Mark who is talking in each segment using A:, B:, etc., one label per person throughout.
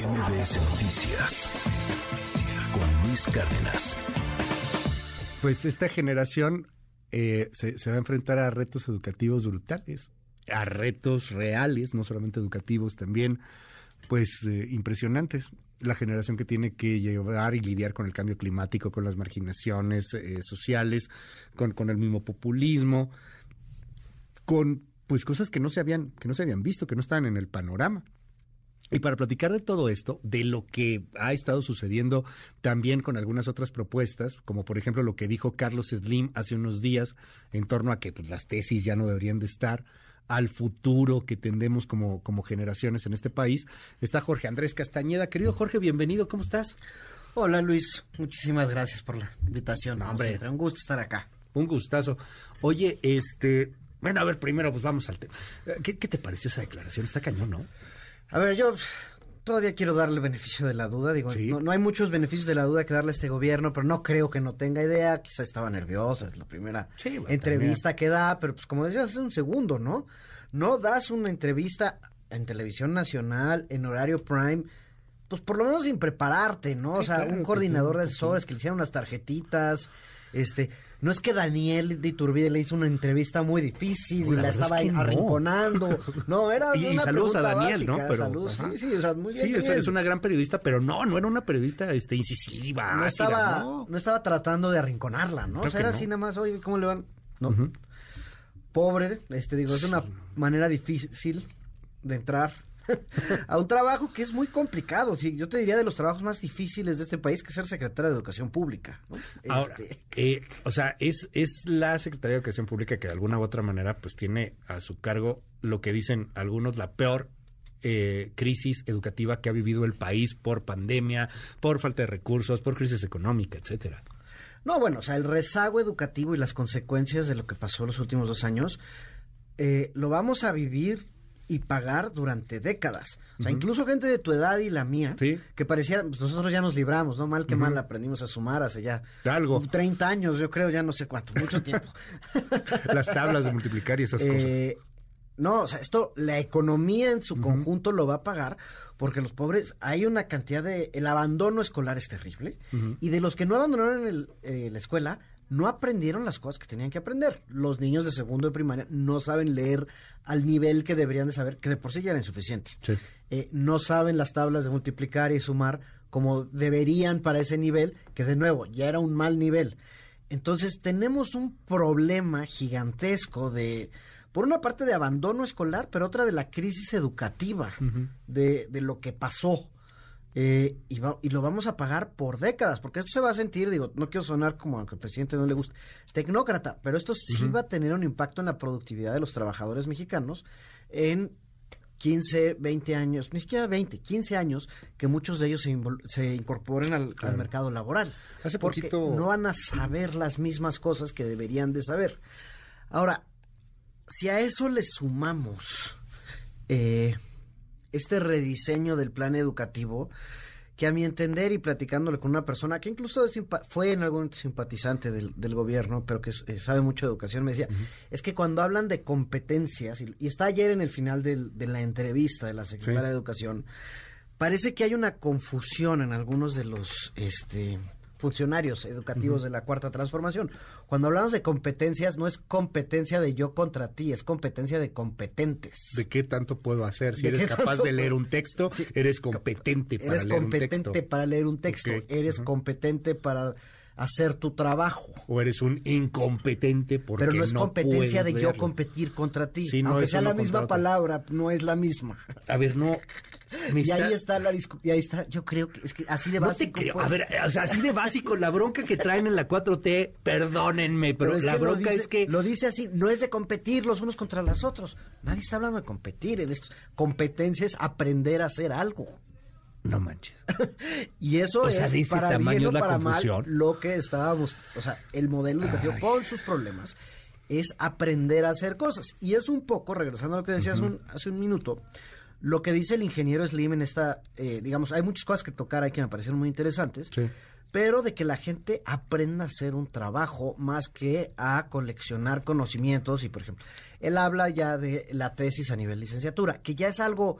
A: MBS Noticias con Luis Cárdenas.
B: Pues esta generación eh, se, va a enfrentar a retos educativos brutales, a retos reales, no solamente educativos, también pues eh, impresionantes. La generación que tiene que llevar y lidiar con el cambio climático, con las marginaciones eh, sociales, con, con el mismo populismo, con pues cosas que no se habían que no se habían visto, que no estaban en el panorama. Y para platicar de todo esto, de lo que ha estado sucediendo también con algunas otras propuestas, como por ejemplo lo que dijo Carlos Slim hace unos días en torno a que pues, las tesis ya no deberían de estar, al futuro que tendemos como, como generaciones en este país, está Jorge Andrés Castañeda. Querido Jorge, bienvenido, ¿cómo estás?
C: Hola Luis, muchísimas gracias por la invitación.
B: hombre,
C: un gusto estar acá.
B: Un gustazo. Oye, este, bueno, a ver, primero pues vamos al tema. ¿Qué, qué te pareció esa declaración? Está cañón, ¿no?
C: A ver, yo todavía quiero darle el beneficio de la duda. Digo, no, hay muchos beneficios de la duda que darle a este gobierno, pero no creo que no tenga idea. Quizá estaba nerviosa, es la primera entrevista que da, pero pues como decías, hace un segundo, ¿no? No das una entrevista en televisión nacional, en horario prime, pues por lo menos sin prepararte, ¿no? o sea, un coordinador de asesores que le hicieron unas tarjetitas, este, no es que Daniel de Iturbide le hizo una entrevista muy difícil y la estaba arrinconando. No, era
B: y,
C: una
B: saludos a Daniel, ¿no?
C: Pero, sí, sí, o sea, muy bien.
B: Sí, es, una gran periodista, pero no, no era una periodista este, incisiva.
C: No estaba, no. estaba tratando de arrinconarla, ¿no? o sea, era así nada más, oye, ¿cómo le van? No. Pobre, este, digo, es una manera difícil de entrar a un trabajo que es muy complicado. Sí, yo te diría de los trabajos más difíciles de este país que ser secretaria de Educación Pública.
B: Ahora, este, eh, o sea, es, es la Secretaría de Educación Pública que de alguna u otra manera pues tiene a su cargo lo que dicen algunos la peor eh, crisis educativa que ha vivido el país por pandemia, por falta de recursos, por crisis económica, etcétera.
C: No, bueno, o sea, el rezago educativo y las consecuencias de lo que pasó los últimos dos años, eh, lo vamos a vivir y pagar durante décadas. O sea, incluso gente de tu edad y la mía, que parecía, pues nosotros ya nos libramos, ¿no? Mal que mal aprendimos a sumar hace ya
B: algo
C: 30 años, yo creo, ya no sé cuánto, mucho tiempo.
B: Las tablas de multiplicar y esas eh, cosas.
C: No, o sea, esto, la economía en su conjunto lo va a pagar porque los pobres, hay una cantidad de, el abandono escolar es terrible y de los que no abandonaron el, eh, la escuela, no aprendieron las cosas que tenían que aprender. Los niños de segundo de primaria no saben leer al nivel que deberían de saber, que de por sí ya era insuficiente. Eh, no saben las tablas de multiplicar y sumar como deberían para ese nivel, que de nuevo ya era un mal nivel. Entonces tenemos un problema gigantesco de, por una parte de abandono escolar, pero otra de la crisis educativa, de, de lo que pasó. Eh, y, y, lo vamos a pagar por décadas, porque esto se va a sentir, digo, no quiero sonar como aunque al presidente no le guste, tecnócrata, pero esto sí va a tener un impacto en la productividad de los trabajadores mexicanos en 15, 20 años, ni siquiera 20, 15 años, que muchos de ellos se, se incorporen al, mercado laboral.
B: Hace
C: porque
B: poquito...
C: no van a saber las mismas cosas que deberían de saber. Ahora, si a eso le sumamos... Eh, este rediseño del plan educativo que a mi entender y platicándole con una persona que incluso fue en algún simpatizante del, gobierno, pero que eh, sabe mucho de educación, me decía, es que cuando hablan de competencias, y, está ayer en el final de la entrevista de la secretaria de Educación, parece que hay una confusión en algunos de los... este funcionarios educativos de la cuarta transformación. Cuando hablamos de competencias, no es competencia de yo contra ti, es competencia de competentes.
B: ¿De qué tanto puedo hacer? Si eres capaz de leer un texto, eres competente para
C: eres
B: leer
C: un texto. Eres competente para leer un texto, eres competente para hacer tu trabajo.
B: O eres un incompetente porque
C: Pero no es competencia de
B: yo
C: competir contra ti. Aunque sea la misma palabra, no es la misma.
B: A ver, no.
C: Y ahí está la y ahí está, yo creo que es que así de básico.
B: A ver, o sea, así de básico, la bronca que traen en la 4T, perdónenme, pero, la bronca es que...
C: Lo dice así, no es de competir los unos contra los otros. Nadie está hablando de competir en esto. Competencia es aprender a hacer algo.
B: No manches.
C: y eso es para bien o para mal lo que estábamos, o sea, el modelo educativo con sus problemas es aprender a hacer cosas. Y es un poco, regresando a lo que decías hace un minuto, lo que dice el ingeniero Slim en esta, eh, digamos, hay muchas cosas que tocar ahí que me parecen muy interesantes, pero de que la gente aprenda a hacer un trabajo más que a coleccionar conocimientos. Y, por ejemplo, él habla ya de la tesis a nivel licenciatura, que ya es algo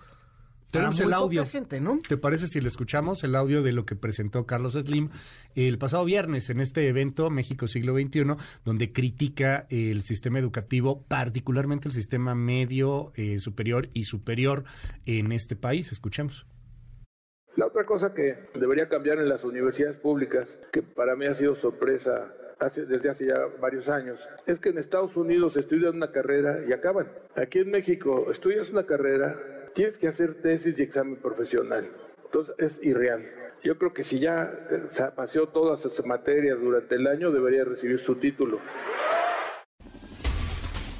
B: Tenemos el audio.
C: gente, ¿no?
B: ¿Te parece si lo escuchamos? El audio de lo que presentó Carlos Slim el pasado viernes en este evento México Siglo XXI, donde critica el sistema educativo, particularmente el sistema medio, eh, superior y superior en este país. Escuchemos.
D: La otra cosa que debería cambiar en las universidades públicas, que para mí ha sido sorpresa hace- desde hace ya varios años, es que en Estados Unidos estudian una carrera y acaban. Aquí en México estudias una carrera, tienes que hacer tesis y examen profesional. Entonces es irreal. Yo creo que si ya eh, se paseó todas esas materias durante el año, debería recibir su título.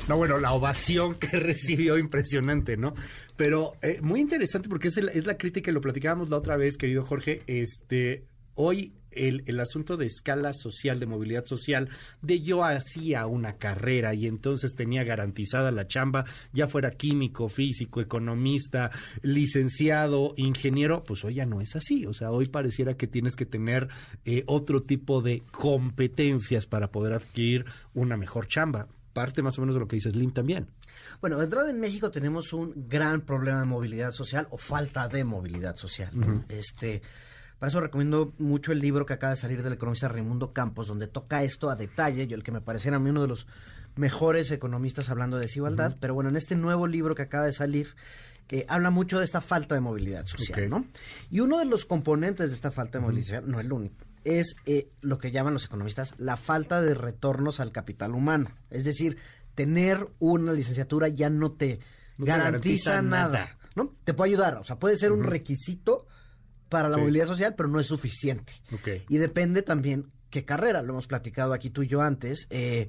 B: No, bueno, la ovación que recibió impresionante, ¿no? Pero eh, muy interesante porque es la crítica, y lo platicábamos la otra vez, querido Jorge. Este, hoy el, el asunto de escala social, de movilidad social, de yo hacía una carrera y entonces tenía garantizada la chamba, ya fuera químico, físico, economista, licenciado, ingeniero, pues hoy ya no es así. O sea, hoy pareciera que tienes que tener eh, otro tipo de competencias para poder adquirir una mejor chamba. Parte más o menos de lo que dice Slim también.
C: Bueno, de entrada en México tenemos un gran problema de movilidad social o falta de movilidad social. Este, para eso recomiendo mucho el libro que acaba de salir del economista Raimundo Campos, donde toca esto a detalle, yo el que me pareciera a mí uno de los mejores economistas hablando de desigualdad, pero bueno, en este nuevo libro que acaba de salir, eh, habla mucho de esta falta de movilidad social. ¿no? Y uno de los componentes de esta falta de movilidad social, no el único, es eh, lo que llaman los economistas la falta de retornos al capital humano. Es decir, tener una licenciatura ya no te
B: No te
C: garantiza, nada. ¿no? Te puede ayudar, o sea, puede ser un requisito para la
B: Sí.
C: movilidad social, pero no es suficiente. Y depende también qué carrera, lo hemos platicado aquí tú y yo antes, eh,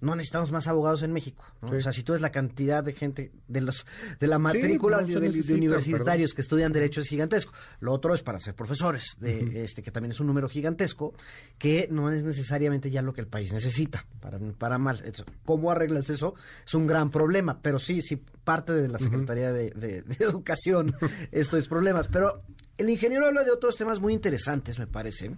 C: no necesitamos más abogados en México. ¿no?
B: Sí.
C: O sea, si tú ves la cantidad de gente de los de la matrícula
B: no
C: de, universitarios que estudian derecho es gigantesco. Lo otro es para ser profesores, de este que también es un número gigantesco, que no es necesariamente ya lo que el país necesita, para para mal. ¿Cómo arreglas eso? Es un gran problema, pero sí, sí parte de la Secretaría de, de- de Educación esto es problemas, pero el ingeniero habla de otros temas muy interesantes, me parece,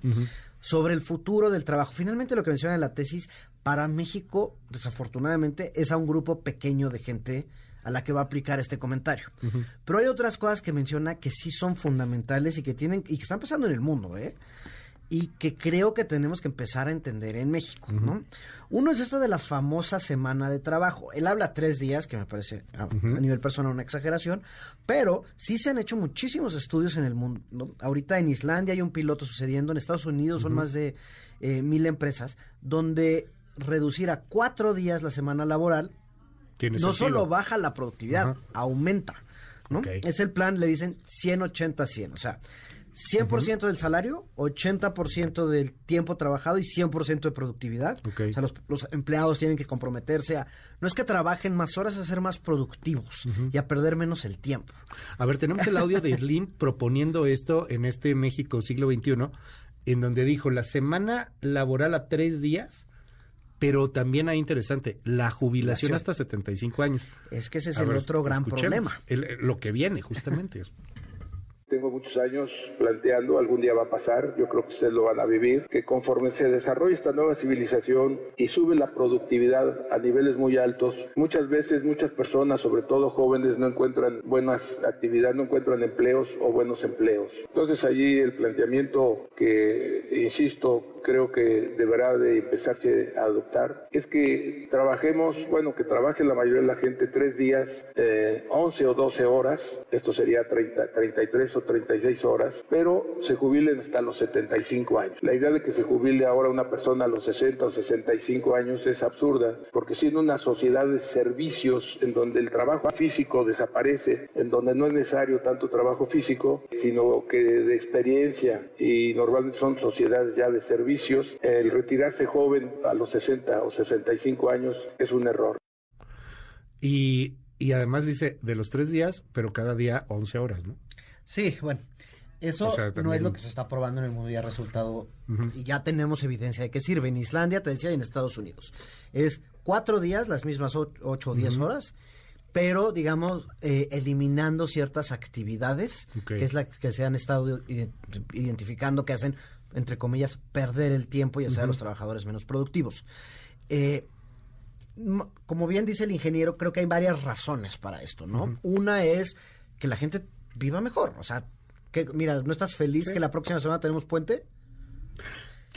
C: sobre el futuro del trabajo. Finalmente, lo que menciona en la tesis, para México, desafortunadamente, es a un grupo pequeño de gente a la que va a aplicar este comentario. Pero hay otras cosas que menciona que sí son fundamentales y que tienen y que están pasando en el mundo, ¿eh? Y que creo que tenemos que empezar a entender en México, ¿no? Uno es esto de la famosa semana de trabajo. Él habla tres días, que me parece a, a nivel personal una exageración, pero sí se han hecho muchísimos estudios en el mundo. ¿no? Ahorita en Islandia hay un piloto sucediendo, en Estados Unidos son más de eh, mil empresas, donde reducir a cuatro días la semana laboral
B: Tiene
C: no
B: sentido.
C: solo baja la productividad, aumenta. ¿no? Es el plan, le dicen 100-80-100. O sea, 100% del salario, 80% del tiempo trabajado y 100% de productividad. O sea, los, los empleados tienen que comprometerse a... No es que trabajen más horas, a ser más productivos y a perder menos el tiempo.
B: A ver, tenemos el audio de Slim proponiendo esto en este México siglo XXI, en donde dijo la semana laboral a tres días, pero también hay interesante, la jubilación hasta 75 años.
C: Es que ese es
B: A
C: el
B: ver,
C: otro gran problema.
B: El- lo que viene, justamente.
D: Tengo muchos años planteando, algún día va a pasar, yo creo que ustedes lo van a vivir, que conforme se desarrolla esta nueva civilización y sube la productividad a niveles muy altos, muchas veces muchas personas, sobre todo jóvenes, no encuentran buenas actividades, no encuentran empleos o buenos empleos. Entonces allí el planteamiento que, insisto, creo que deberá de empezarse a adoptar es que trabajemos, bueno, que trabaje la mayoría de la gente tres días, eh, 11 o 12 horas, esto sería 30, 33 o 36 horas, pero se jubilen hasta los 75 años. La idea de que se jubile ahora una persona a los 60 o 65 años es absurda, porque siendo una sociedad de servicios en donde el trabajo físico desaparece, en donde no es necesario tanto trabajo físico, sino que de experiencia y normalmente son sociedades ya de servicios, el retirarse joven a los 60 o 65 años es un error.
B: Y, y además dice de los tres días, pero cada día 11 horas, ¿no?
C: Sí, bueno. Eso
B: O sea,
C: no es lo que se está probando en el mundo y ha resultado, y ya tenemos evidencia de que sirve. En Islandia, te decía, y en Estados Unidos. Es cuatro días, las mismas ocho o diez horas, pero, digamos, eh, eliminando ciertas actividades, que es la que se han estado ide- identificando, que hacen, entre comillas, perder el tiempo y hacer a los trabajadores menos productivos. Eh, como bien dice el ingeniero, creo que hay varias razones para esto, ¿no? Una es que la gente viva mejor. O sea, que, mira, ¿no estás feliz que la próxima semana tenemos puente?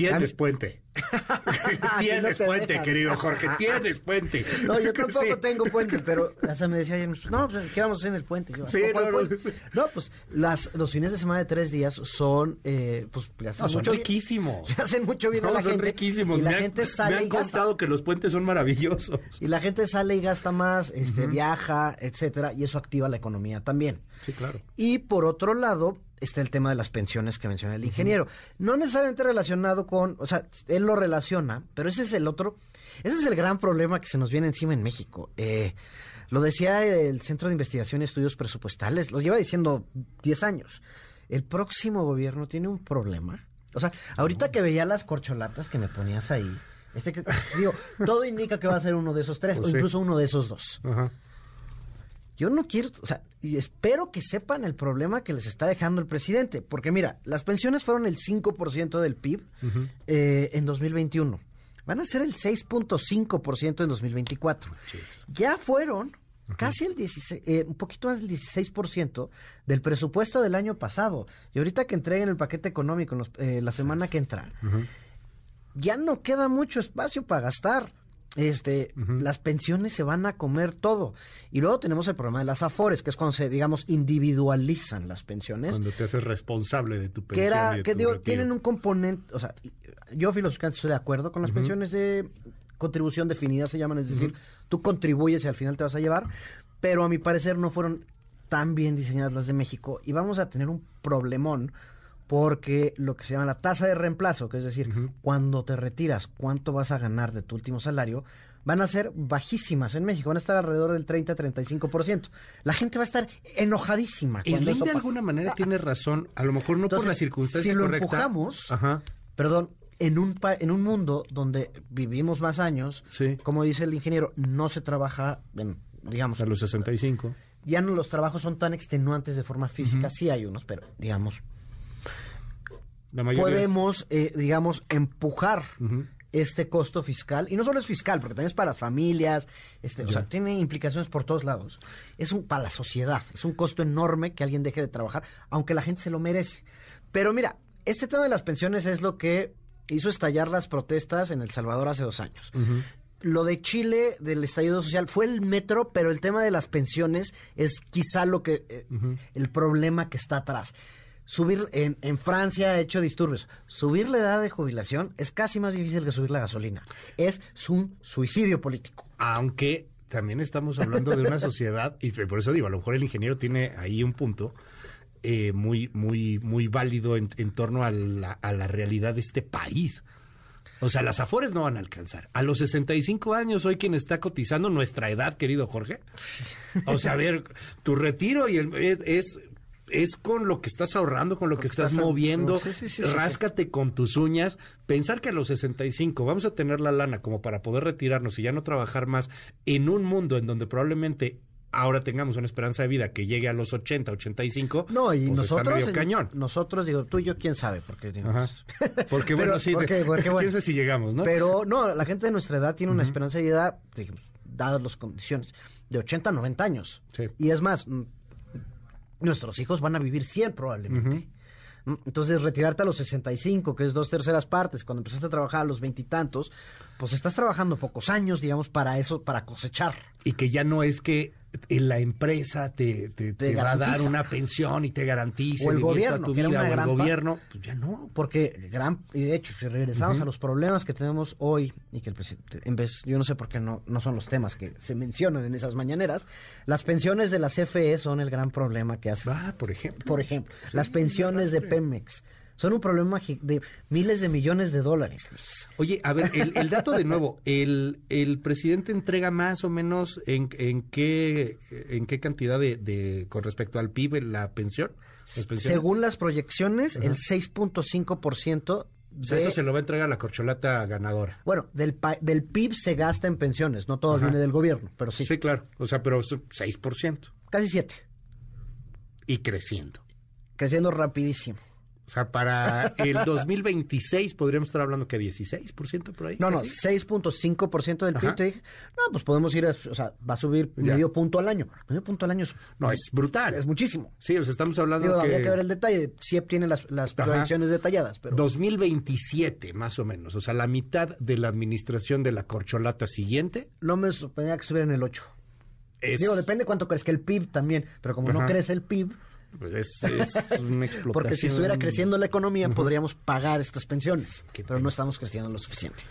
B: Tienes puente. tienes
C: no
B: puente,
C: dejan.
B: querido Jorge. Tienes puente.
C: No, yo tampoco
B: Sí.
C: tengo puente, pero hasta me decía ayer, no, pues, ¿qué vamos a hacer en el puente? Yo, ¿a
B: Sí, no, no.
C: puente? No, pues las, los fines de semana de tres días son, eh, pues, le hacen
B: No, son
C: mucho bien-
B: riquísimos.
C: Hacen mucho bien a la
B: son
C: gente.
B: riquísimos.
C: Y la
B: me han,
C: gente
B: me
C: sale
B: han
C: y gasta.
B: contado que los puentes son maravillosos.
C: Y la gente sale y gasta más, este, viaja, etcétera, y eso activa la economía también.
B: Sí, claro.
C: Y por otro lado, está el tema de las pensiones que menciona el ingeniero. No necesariamente relacionado con, o sea, él lo relaciona, pero ese es el otro, ese es el gran problema que se nos viene encima en México. Eh, lo decía el Centro de Investigación y Estudios Presupuestales, lo lleva diciendo 10 años. El próximo gobierno tiene un problema. O sea, ahorita que veía las corcholatas que me ponías ahí, este que, digo, todo indica que va a ser uno de esos tres,
B: Pues
C: o
B: sí.
C: incluso uno de esos dos.
B: Ajá.
C: Yo no quiero, o sea, y espero que sepan el problema que les está dejando el presidente, porque mira, las pensiones fueron el 5% del PIB eh, en 2021. Van a ser el 6.5% en 2024. Ya fueron casi el 16, eh, un poquito más del 16% del presupuesto del año pasado. Y ahorita que entreguen el paquete económico en los- eh, la semana que entra, ya no queda mucho espacio para gastar. Este, las pensiones se van a comer todo. Y luego tenemos el problema de las afores, que es cuando se, digamos, individualizan las pensiones.
B: Cuando te haces responsable de tu
C: que
B: pensión. y
C: era,
B: de
C: que
B: tu
C: digo,
B: retiro.
C: tienen un componente, o sea, yo filosóficamente estoy de acuerdo con las pensiones de contribución definida, se llaman, es decir, tú contribuyes y al final te vas a llevar, pero a mi parecer no fueron tan bien diseñadas las de México y vamos a tener un problemón porque lo que se llama la tasa de reemplazo, que es decir, cuando te retiras, cuánto vas a ganar de tu último salario, van a ser bajísimas en México, van a estar alrededor del 30-35%. La gente va a estar enojadísima. Cuando eso
B: de alguna manera tiene razón, a lo mejor no por
C: Entonces,
B: la circunstancia
C: si lo
B: correcta.
C: empujamos,
B: Ajá.
C: perdón, en un, pa- en un mundo donde vivimos más años,
B: Sí.
C: como dice el ingeniero, no se trabaja, en, digamos,
B: A los 65.
C: ya no los trabajos son tan extenuantes de forma física, sí hay unos, pero digamos, podemos, eh, digamos, empujar este costo fiscal, y no solo es fiscal, porque también es para las familias, este, o sea, tiene implicaciones por todos lados. Es un para la sociedad, es un costo enorme que alguien deje de trabajar, aunque la gente se lo merece. Pero mira, este tema de las pensiones es lo que hizo estallar las protestas en El Salvador hace dos años. Lo de Chile, del estallido social, fue el metro, pero el tema de las pensiones es quizá lo que, eh, el problema que está atrás. Subir, en, en Francia ha hecho disturbios. Subir la edad de jubilación es casi más difícil que subir la gasolina. Es un suicidio político.
B: Aunque también estamos hablando de una sociedad, y por eso digo, a lo mejor el ingeniero tiene ahí un punto eh, muy, muy, muy válido en, en torno a la, a la realidad de este país. O sea, las afores no van a alcanzar. A los 65 años, hoy quien está cotizando nuestra edad, querido Jorge. O sea, a ver, tu retiro y el- es, es, es con lo que estás ahorrando, con lo que estás
C: estás-
B: moviendo.
C: sí, sí, sí, sí, sí.
B: Ráscate con tus uñas. Pensar que a los 65 vamos a tener la lana como para poder retirarnos y ya no trabajar más en un mundo en donde probablemente ahora tengamos una esperanza de vida que llegue a los 80, 85.
C: No, y
B: pues está
C: nosotros,
B: medio
C: en-
B: cañón.
C: nosotros, digo, tú y yo, quién sabe, porque digo,
B: Ajá. Porque
C: Pero,
B: bueno, sí,
C: porque, bueno.
B: quién sabe si llegamos, ¿no?
C: Pero no, la gente de nuestra edad tiene una esperanza de vida, digamos, dadas las condiciones, de 80 a 90 años.
B: Sí.
C: Y es más, nuestros hijos van a vivir 100 probablemente. Mm, Entonces, retirarte a los 65, que es dos terceras partes, cuando empezaste a trabajar a los veintitantos, pues estás trabajando pocos años, digamos, para eso, para cosechar.
B: y que ya no es que la empresa te, te,
C: Te
B: te va a dar
C: garantiza.
B: una pensión y te garantice
C: O el gobierno,
B: tu vida, o el gobierno, pues ya no.
C: Porque gran, y de hecho, si regresamos a los problemas que tenemos hoy, y que el presidente, en vez, yo no sé por qué no, no son los temas que se mencionan en esas mañaneras, las pensiones de la CFE son el gran problema que hace.
B: Ah, por ejemplo.
C: Por ejemplo, las pensiones de Pemex son un problema de miles de millones de dólares.
B: Oye, a ver, el, el dato de nuevo, el, el presidente entrega más o menos en, en qué en qué cantidad de, de- con respecto al PIB la pensión. las?
C: Según las proyecciones, el 6.5%
B: O sea,
C: de,
B: eso se lo va a entregar la corcholata ganadora.
C: bueno, del, del PIB se gasta en pensiones, no todo viene del gobierno, pero sí,
B: Sí, claro. O sea, pero es 6%
C: casi 7,
B: y creciendo.
C: creciendo rapidísimo.
B: O sea, para el 2026 podríamos estar hablando que 16% por ahí.
C: No, no,
B: casi.
C: 6.5% del PIB. Te dije, no, pues podemos ir, a, o sea, va a subir
B: Ya.
C: medio punto al año. Medio punto al año es,
B: No, es brutal.
C: es muchísimo.
B: Sí, o sea, estamos hablando
C: Digo,
B: que,
C: habría que ver el detalle. CIEP tiene las, las proyecciones detalladas, pero
B: 2027 más o menos, o sea, la mitad de la administración de la corcholata siguiente
C: no me sorprendería que estuviera en el 8.
B: es,
C: Digo, depende cuánto crezca el PIB también, pero como no
B: Ajá.
C: crece el PIB,
B: pues, es, es una explotación.
C: porque si estuviera creciendo la economía podríamos pagar estas pensiones,
B: Qué
C: pero no estamos creciendo lo suficiente.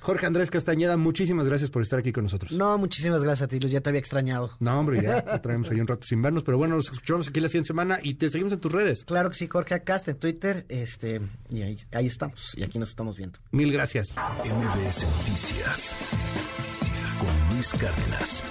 B: Jorge Andrés Castañeda, muchísimas gracias por estar aquí con nosotros.
C: No, muchísimas gracias a ti, Luz, ya te había extrañado.
B: No, hombre, ya te traemos ahí un rato sin vernos, pero bueno, nos escuchamos aquí la siguiente semana y te seguimos en tus redes.
C: Claro que sí, Jorge Acast en Twitter, este, y ahí, ahí estamos, y aquí nos estamos viendo.
B: Mil gracias.
A: MBS Noticias con Luis Cárdenas.